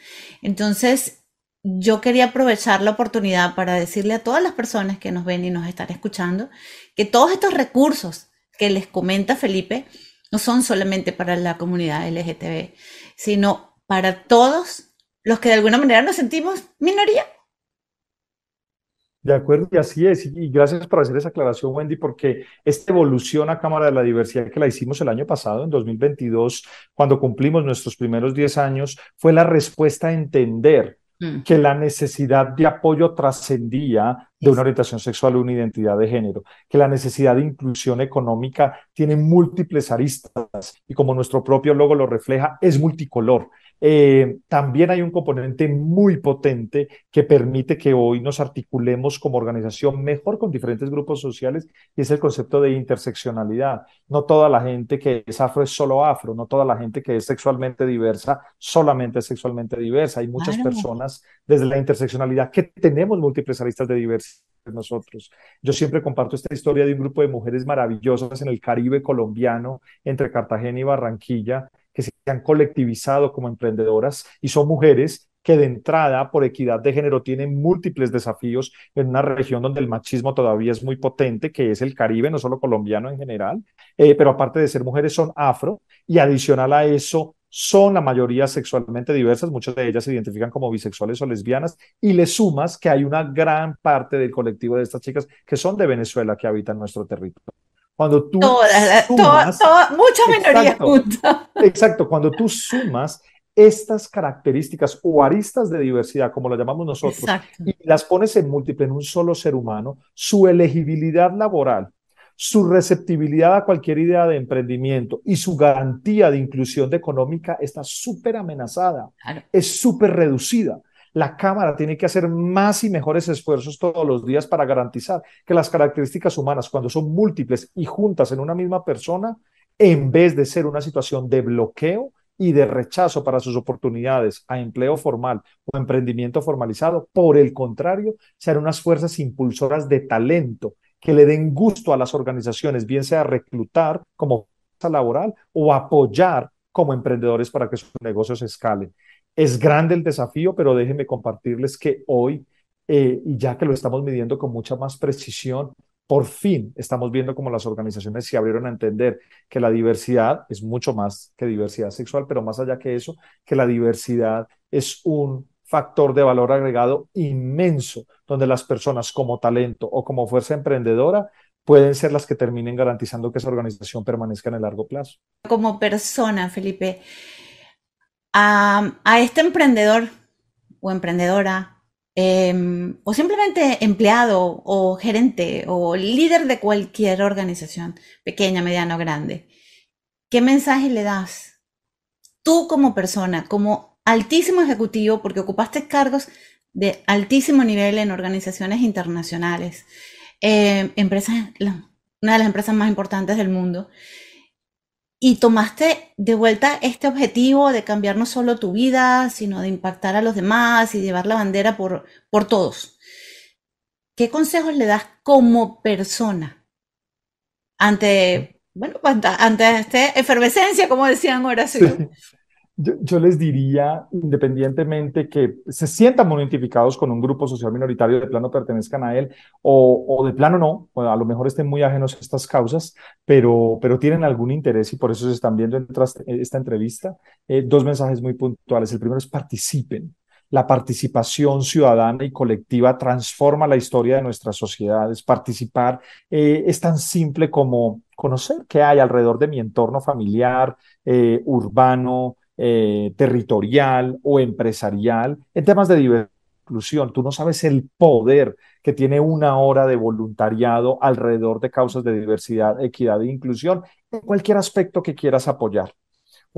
Entonces, yo quería aprovechar la oportunidad para decirle a todas las personas que nos ven y nos están escuchando que todos estos recursos que les comenta Felipe no son solamente para la comunidad LGTB, sino para todos los que de alguna manera nos sentimos minoría. De acuerdo, y así es. Y gracias por hacer esa aclaración, Wendy, porque esta evolución a Cámara de la Diversidad que la hicimos el año pasado, en 2022, cuando cumplimos nuestros primeros 10 años, fue la respuesta a entender Mm. que la necesidad de apoyo trascendía de una orientación sexual o una identidad de género, que la necesidad de inclusión económica tiene múltiples aristas y como nuestro propio logo lo refleja, es multicolor. Eh, también hay un componente muy potente que permite que hoy nos articulemos como organización mejor con diferentes grupos sociales y es el concepto de interseccionalidad. No toda la gente que es afro es solo afro, no toda la gente que es sexualmente diversa solamente es sexualmente diversa. Hay muchas personas desde la interseccionalidad que tenemos múltiples aristas de diversidad nosotros. Yo siempre comparto esta historia de un grupo de mujeres maravillosas en el Caribe colombiano, entre Cartagena y Barranquilla, que se han colectivizado como emprendedoras y son mujeres que de entrada, por equidad de género, tienen múltiples desafíos en una región donde el machismo todavía es muy potente, que es el Caribe, no solo colombiano en general, eh, pero aparte de ser mujeres, son afro y adicional a eso, son la mayoría sexualmente diversas, muchas de ellas se identifican como bisexuales o lesbianas, y le sumas que hay una gran parte del colectivo de estas chicas que son de Venezuela que habitan nuestro territorio. Cuando tú sumas, mucha minoría exacto, exacto, cuando tú sumas estas características o aristas de diversidad, como lo llamamos nosotros, y las pones en múltiple en un solo ser humano, su elegibilidad laboral, su receptibilidad a cualquier idea de emprendimiento y su garantía de inclusión económica está súper amenazada, es súper reducida la Cámara tiene que hacer más y mejores esfuerzos todos los días para garantizar que las características humanas, cuando son múltiples y juntas en una misma persona, en vez de ser una situación de bloqueo y de rechazo para sus oportunidades a empleo formal o emprendimiento formalizado, por el contrario, sean unas fuerzas impulsoras de talento que le den gusto a las organizaciones, bien sea reclutar como fuerza laboral o apoyar como emprendedores para que sus negocios escalen. Es grande el desafío, pero déjenme compartirles que hoy, eh, y ya que lo estamos midiendo con mucha más precisión, por fin estamos viendo cómo las organizaciones se abrieron a entender que la diversidad es mucho más que diversidad sexual, pero más allá que eso, que la diversidad es un factor de valor agregado inmenso, donde las personas como talento o como fuerza emprendedora pueden ser las que terminen garantizando que esa organización permanezca en el largo plazo. Como persona, Felipe, a, este emprendedor o emprendedora, em, o simplemente empleado o gerente o líder de cualquier organización, pequeña, mediana o grande, ¿qué mensaje le das? Tú como persona, como altísimo ejecutivo, porque ocupaste cargos de altísimo nivel en organizaciones internacionales, em, empresas, una de las empresas más importantes del mundo, y tomaste de vuelta este objetivo de cambiar no solo tu vida, sino de impactar a los demás y llevar la bandera por, por todos. ¿Qué consejos le das como persona ante, bueno, ante esta efervescencia, como decían Horacio? Yo, les diría, independientemente que se sientan muy identificados con un grupo social minoritario, de plano pertenezcan a él, o, de plano no, a lo mejor estén muy ajenos a estas causas, pero, pero tienen algún interés y por eso se están viendo esta entrevista. Eh, dos mensajes muy puntuales. El primero es participen. La participación ciudadana y colectiva transforma la historia de nuestras sociedades. Participar eh, es tan simple como conocer qué hay alrededor de mi entorno familiar, eh, urbano, eh, territorial o empresarial, en temas de diversidad inclusión. Tú no sabes el poder que tiene una hora de voluntariado alrededor de causas de diversidad, equidad e inclusión en cualquier aspecto que quieras apoyar.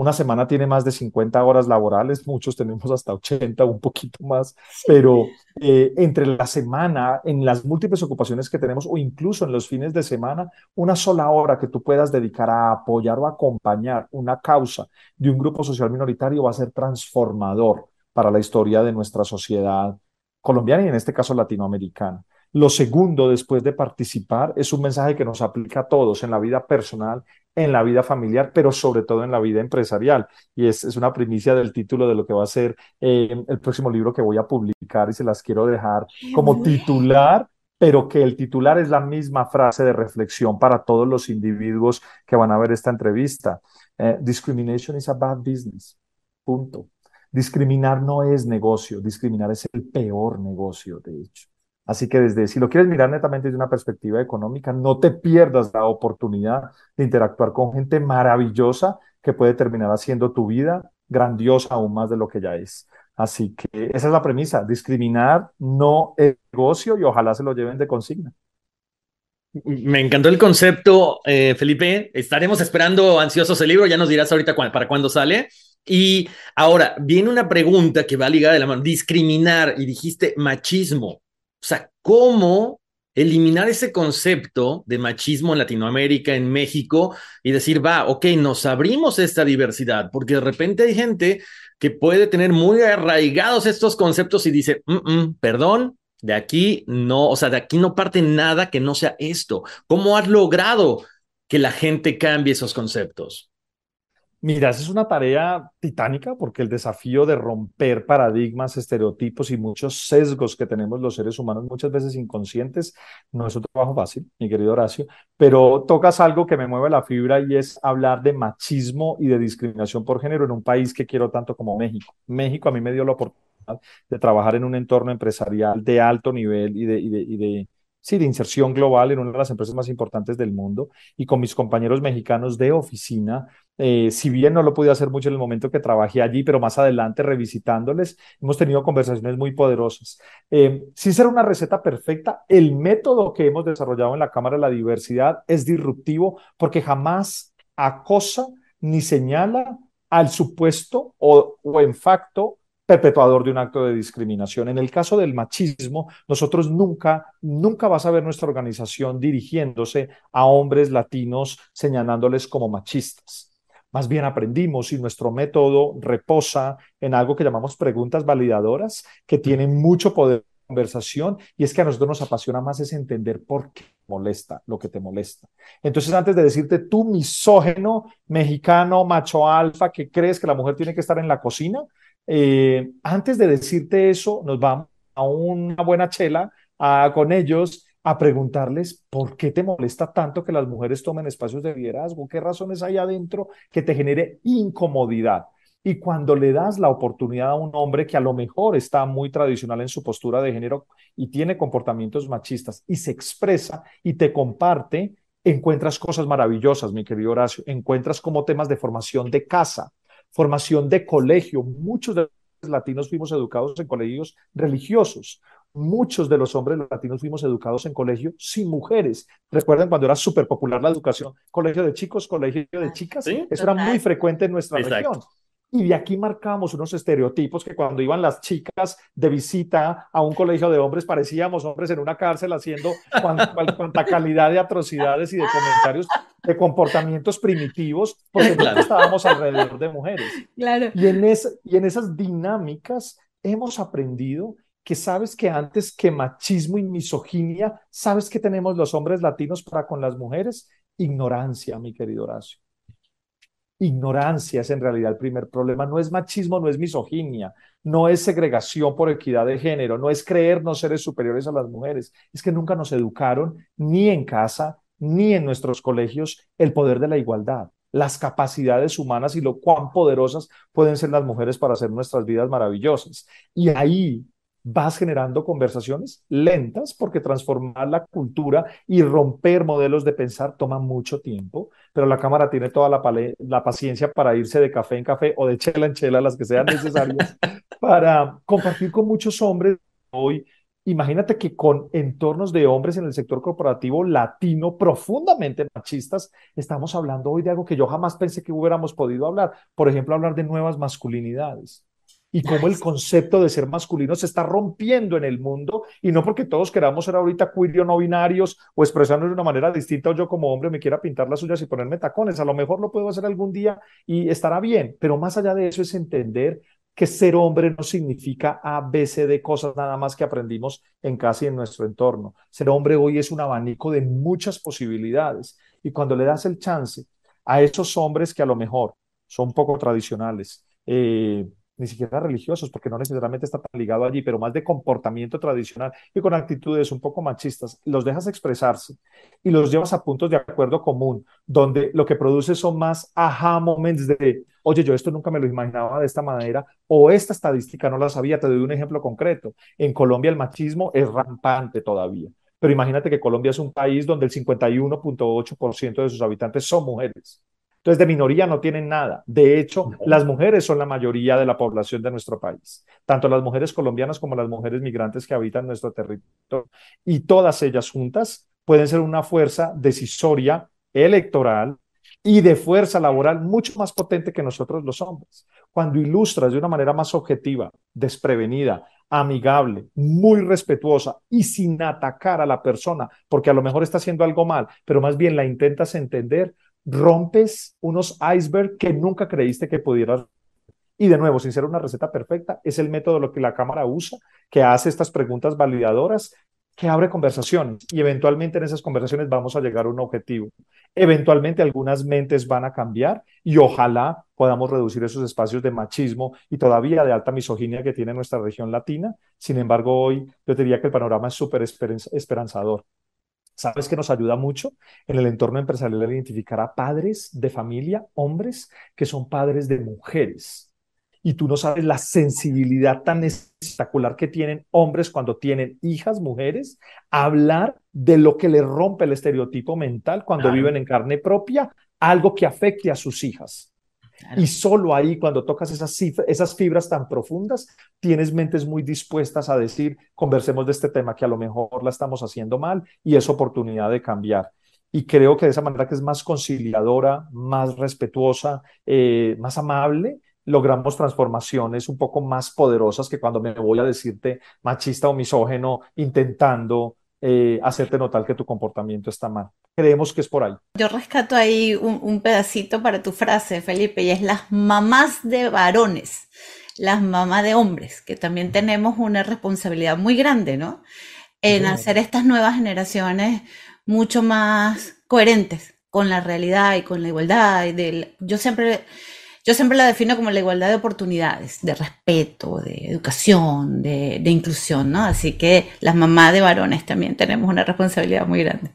Una semana tiene más de 50 horas laborales, muchos tenemos hasta 80 o un poquito más, pero eh, entre la semana, en las múltiples ocupaciones que tenemos o incluso en los fines de semana, una sola hora que tú puedas dedicar a apoyar o acompañar una causa de un grupo social minoritario va a ser transformador para la historia de nuestra sociedad colombiana y en este caso latinoamericana. Lo segundo, después de participar, es un mensaje que nos aplica a todos en la vida personal, en la vida familiar, pero sobre todo en la vida empresarial. Y es, es una primicia del título de lo que va a ser eh, el próximo libro que voy a publicar y se las quiero dejar como titular pero que el titular es la misma frase de reflexión para todos los individuos que van a ver esta entrevista. Eh, discrimination is a bad business. Punto. Discriminar no es negocio, discriminar es el peor negocio, de hecho. Así que desde, si lo quieres mirar netamente desde una perspectiva económica, no te pierdas la oportunidad de interactuar con gente maravillosa que puede terminar haciendo tu vida grandiosa aún más de lo que ya es. Así que esa es la premisa, discriminar no es negocio y ojalá se lo lleven de consigna. Me encantó el concepto, eh, Felipe. Estaremos esperando ansiosos el libro, ya nos dirás ahorita para cuándo sale. Y ahora viene una pregunta que va ligada de la mano, discriminar, y dijiste machismo. O sea, ¿cómo eliminar ese concepto de machismo en Latinoamérica, en México, y decir, va, ok, nos abrimos esta diversidad, porque de repente hay gente que puede tener muy arraigados estos conceptos y dice, mm, mm, perdón, de aquí no, o sea, de aquí no parte nada que no sea esto. ¿Cómo has logrado que la gente cambie esos conceptos? Mira, es una tarea titánica porque el desafío de romper paradigmas, estereotipos y muchos sesgos que tenemos los seres humanos, muchas veces inconscientes, no es un trabajo fácil, mi querido Horacio, pero tocas algo que me mueve la fibra y es hablar de machismo y de discriminación por género en un país que quiero tanto como México. México a mí me dio la oportunidad de trabajar en un entorno empresarial de alto nivel y de, y de, y de sí, de inserción global en una de las empresas más importantes del mundo y con mis compañeros mexicanos de oficina. Eh, si bien no lo pude hacer mucho en el momento que trabajé allí, pero más adelante revisitándoles, hemos tenido conversaciones muy poderosas. Eh, sin ser una receta perfecta, el método que hemos desarrollado en la Cámara de la Diversidad es disruptivo porque jamás acosa ni señala al supuesto o, o en facto perpetuador de un acto de discriminación. En el caso del machismo, nosotros nunca, nunca vas a ver nuestra organización dirigiéndose a hombres latinos señalándoles como machistas. Más bien aprendimos y nuestro método reposa en algo que llamamos preguntas validadoras, que tienen mucho poder de conversación y es que a nosotros nos apasiona más es entender por qué molesta lo que te molesta. Entonces, antes de decirte tú misógeno, mexicano, macho alfa, que crees que la mujer tiene que estar en la cocina, eh, antes de decirte eso, nos vamos a una buena chela con ellos a preguntarles por qué te molesta tanto que las mujeres tomen espacios de liderazgo, qué razones hay adentro que te genere incomodidad. Y cuando le das la oportunidad a un hombre que a lo mejor está muy tradicional en su postura de género y tiene comportamientos machistas y se expresa y te comparte, encuentras cosas maravillosas, mi querido Horacio. Encuentras como temas de formación de casa, formación de colegio. Muchos de los latinos fuimos educados en colegios religiosos. Muchos de los hombres latinos fuimos educados en colegio sin mujeres. Recuerden cuando era súper popular la educación, colegio de chicos, colegio de chicas. Eso era muy frecuente en nuestra región. Y de aquí marcamos unos estereotipos que cuando iban las chicas de visita a un colegio de hombres parecíamos hombres en una cárcel haciendo cuanta, calidad de atrocidades y de comentarios de comportamientos primitivos porque estábamos alrededor de mujeres. Claro. Y en, y en esas dinámicas hemos aprendido que sabes que antes que machismo y misoginia, ¿sabes que tenemos los hombres latinos para con las mujeres? Ignorancia, mi querido Horacio ignorancia es en realidad el primer problema. No es machismo, no es misoginia, no es segregación por equidad de género, no es creernos seres superiores a las mujeres. Es que nunca nos educaron ni en casa ni en nuestros colegios el poder de la igualdad, las capacidades humanas y lo cuán poderosas pueden ser las mujeres para hacer nuestras vidas maravillosas. Y ahí vas generando conversaciones lentas porque transformar la cultura y romper modelos de pensar toma mucho tiempo, pero la Cámara tiene toda la, la paciencia para irse de café en café o de chela en chela, las que sean necesarias, para compartir con muchos hombres hoy. Imagínate que con entornos de hombres en el sector corporativo latino profundamente machistas, estamos hablando hoy de algo que yo jamás pensé que hubiéramos podido hablar. Por ejemplo, hablar de nuevas masculinidades y cómo el concepto de ser masculino se está rompiendo en el mundo y no porque todos queramos ser ahorita queer o no binarios o expresarnos de una manera distinta o yo como hombre me quiera pintar las uñas y ponerme tacones, a lo mejor lo puedo hacer algún día y estará bien, pero más allá de eso es entender que ser hombre no significa A, B, C, D cosas nada más que aprendimos en casa y en nuestro entorno. Ser hombre hoy es un abanico de muchas posibilidades. Y cuando le das el chance a esos hombres que a lo mejor son poco tradicionales, eh, ni siquiera religiosos, porque no necesariamente está tan ligado allí, pero más de comportamiento tradicional y con actitudes un poco machistas, los dejas expresarse y los llevas a puntos de acuerdo común, donde lo que produce son más aha moments de, oye, yo esto nunca me lo imaginaba de esta manera, o esta estadística no la sabía, te doy un ejemplo concreto. En Colombia el machismo es rampante todavía. Pero imagínate que Colombia es un país donde el 51.8% de sus habitantes son mujeres. Entonces, de minoría no tienen nada. De hecho, las mujeres son la mayoría de la población de nuestro país, tanto las mujeres colombianas como las mujeres migrantes que habitan nuestro territorio. Y todas ellas juntas pueden ser una fuerza decisoria electoral y de fuerza laboral mucho más potente que nosotros los hombres. Cuando ilustras de una manera más objetiva, desprevenida, amigable, muy respetuosa y sin atacar a la persona, porque a lo mejor está haciendo algo mal, pero más bien la intentas entender, rompes unos iceberg que nunca creíste que pudieras. Y de nuevo, sin ser una receta perfecta, es el método lo que la cámara usa, que hace estas preguntas validadoras, que abre conversaciones y eventualmente en esas conversaciones vamos a llegar a un objetivo. Eventualmente algunas mentes van a cambiar y ojalá podamos reducir esos espacios de machismo y todavía de alta misoginia que tiene nuestra región latina. Sin embargo, hoy yo diría que el panorama es súper esperanzador. ¿Sabes que nos ayuda mucho en el entorno empresarial a identificar a padres de familia, hombres que son padres de mujeres? Y tú no sabes la sensibilidad tan espectacular que tienen hombres cuando tienen hijas, mujeres, hablar de lo que les rompe el estereotipo mental cuando viven en carne propia, algo que afecte a sus hijas. Y solo ahí, cuando tocas esas, esas fibras tan profundas, tienes mentes muy dispuestas a decir, conversemos de este tema que a lo mejor la estamos haciendo mal y es oportunidad de cambiar. Y creo que de esa manera que es más conciliadora, más respetuosa, eh, más amable, logramos transformaciones un poco más poderosas que cuando me voy a decirte machista o misógeno intentando eh, hacerte notar que tu comportamiento está mal. Creemos que es por ahí. Yo rescato ahí un, pedacito para tu frase, Felipe, y es las mamás de varones, las mamás de hombres, que también tenemos una responsabilidad muy grande, ¿no? En hacer estas nuevas generaciones mucho más coherentes con la realidad y con la igualdad. Y del, yo siempre yo siempre la defino como la igualdad de oportunidades, de respeto, de educación, de, inclusión, ¿no? Así que las mamás de varones también tenemos una responsabilidad muy grande.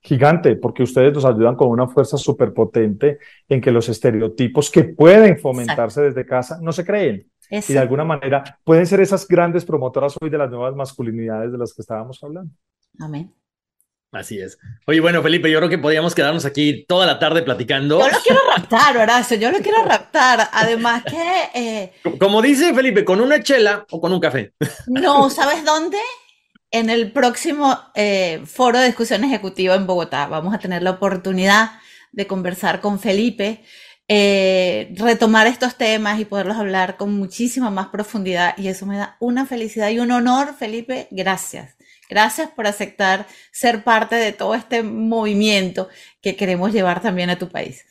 Gigante, porque ustedes nos ayudan con una fuerza súper potente en que los estereotipos que pueden fomentarse desde casa no se creen. Y de alguna manera pueden ser esas grandes promotoras hoy de las nuevas masculinidades de las que estábamos hablando. Amén. Así es. Oye, bueno, Felipe, yo creo que podríamos quedarnos aquí toda la tarde platicando. Yo lo quiero raptar, Horacio, yo lo quiero raptar. Además que... Eh, como dice Felipe, con una chela o con un café. No, ¿sabes dónde? En el próximo eh, foro de discusión ejecutiva en Bogotá. Vamos a tener la oportunidad de conversar con Felipe, eh, retomar estos temas y poderlos hablar con muchísima más profundidad. Y eso me da una felicidad y un honor, Felipe. Gracias. Gracias por aceptar ser parte de todo este movimiento que queremos llevar también a tu país.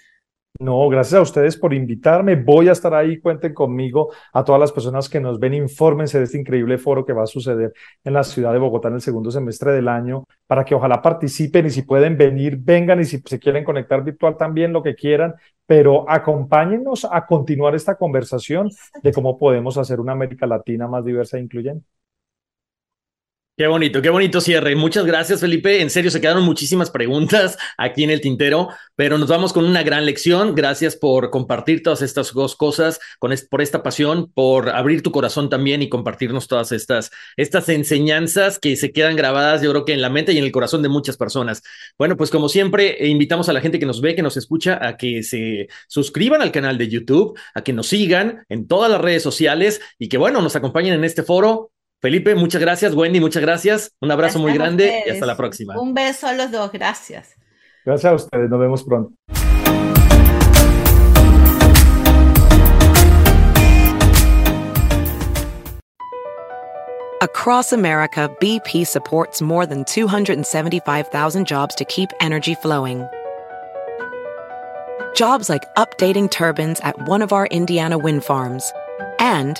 No, gracias a ustedes por invitarme. Voy a estar ahí, cuenten conmigo. A todas las personas que nos ven, infórmense de este increíble foro que va a suceder en la ciudad de Bogotá en el segundo semestre del año, para que ojalá participen y si pueden venir, vengan y si se quieren conectar virtual también, lo que quieran, pero acompáñenos a continuar esta conversación de cómo podemos hacer una América Latina más diversa e incluyente. Qué bonito, qué bonito cierre. Muchas gracias, Felipe. En serio, se quedaron muchísimas preguntas aquí en el tintero, pero nos vamos con una gran lección. Gracias por compartir todas estas dos cosas, por esta pasión, por abrir tu corazón también y compartirnos todas estas, estas enseñanzas que se quedan grabadas, yo creo que en la mente y en el corazón de muchas personas. Bueno, pues como siempre, eh, invitamos a la gente que nos ve, que nos escucha, a que se suscriban al canal de YouTube, a que nos sigan en todas las redes sociales y que, bueno, nos acompañen en este foro Felipe, muchas gracias. Wendy, muchas gracias. Un abrazo muy grande y hasta la próxima. Un beso a los dos. Gracias. Gracias a ustedes. Nos vemos pronto. Across America, BP supports more than 275,000 jobs to keep energy flowing. Jobs like updating turbines at one of our Indiana wind farms and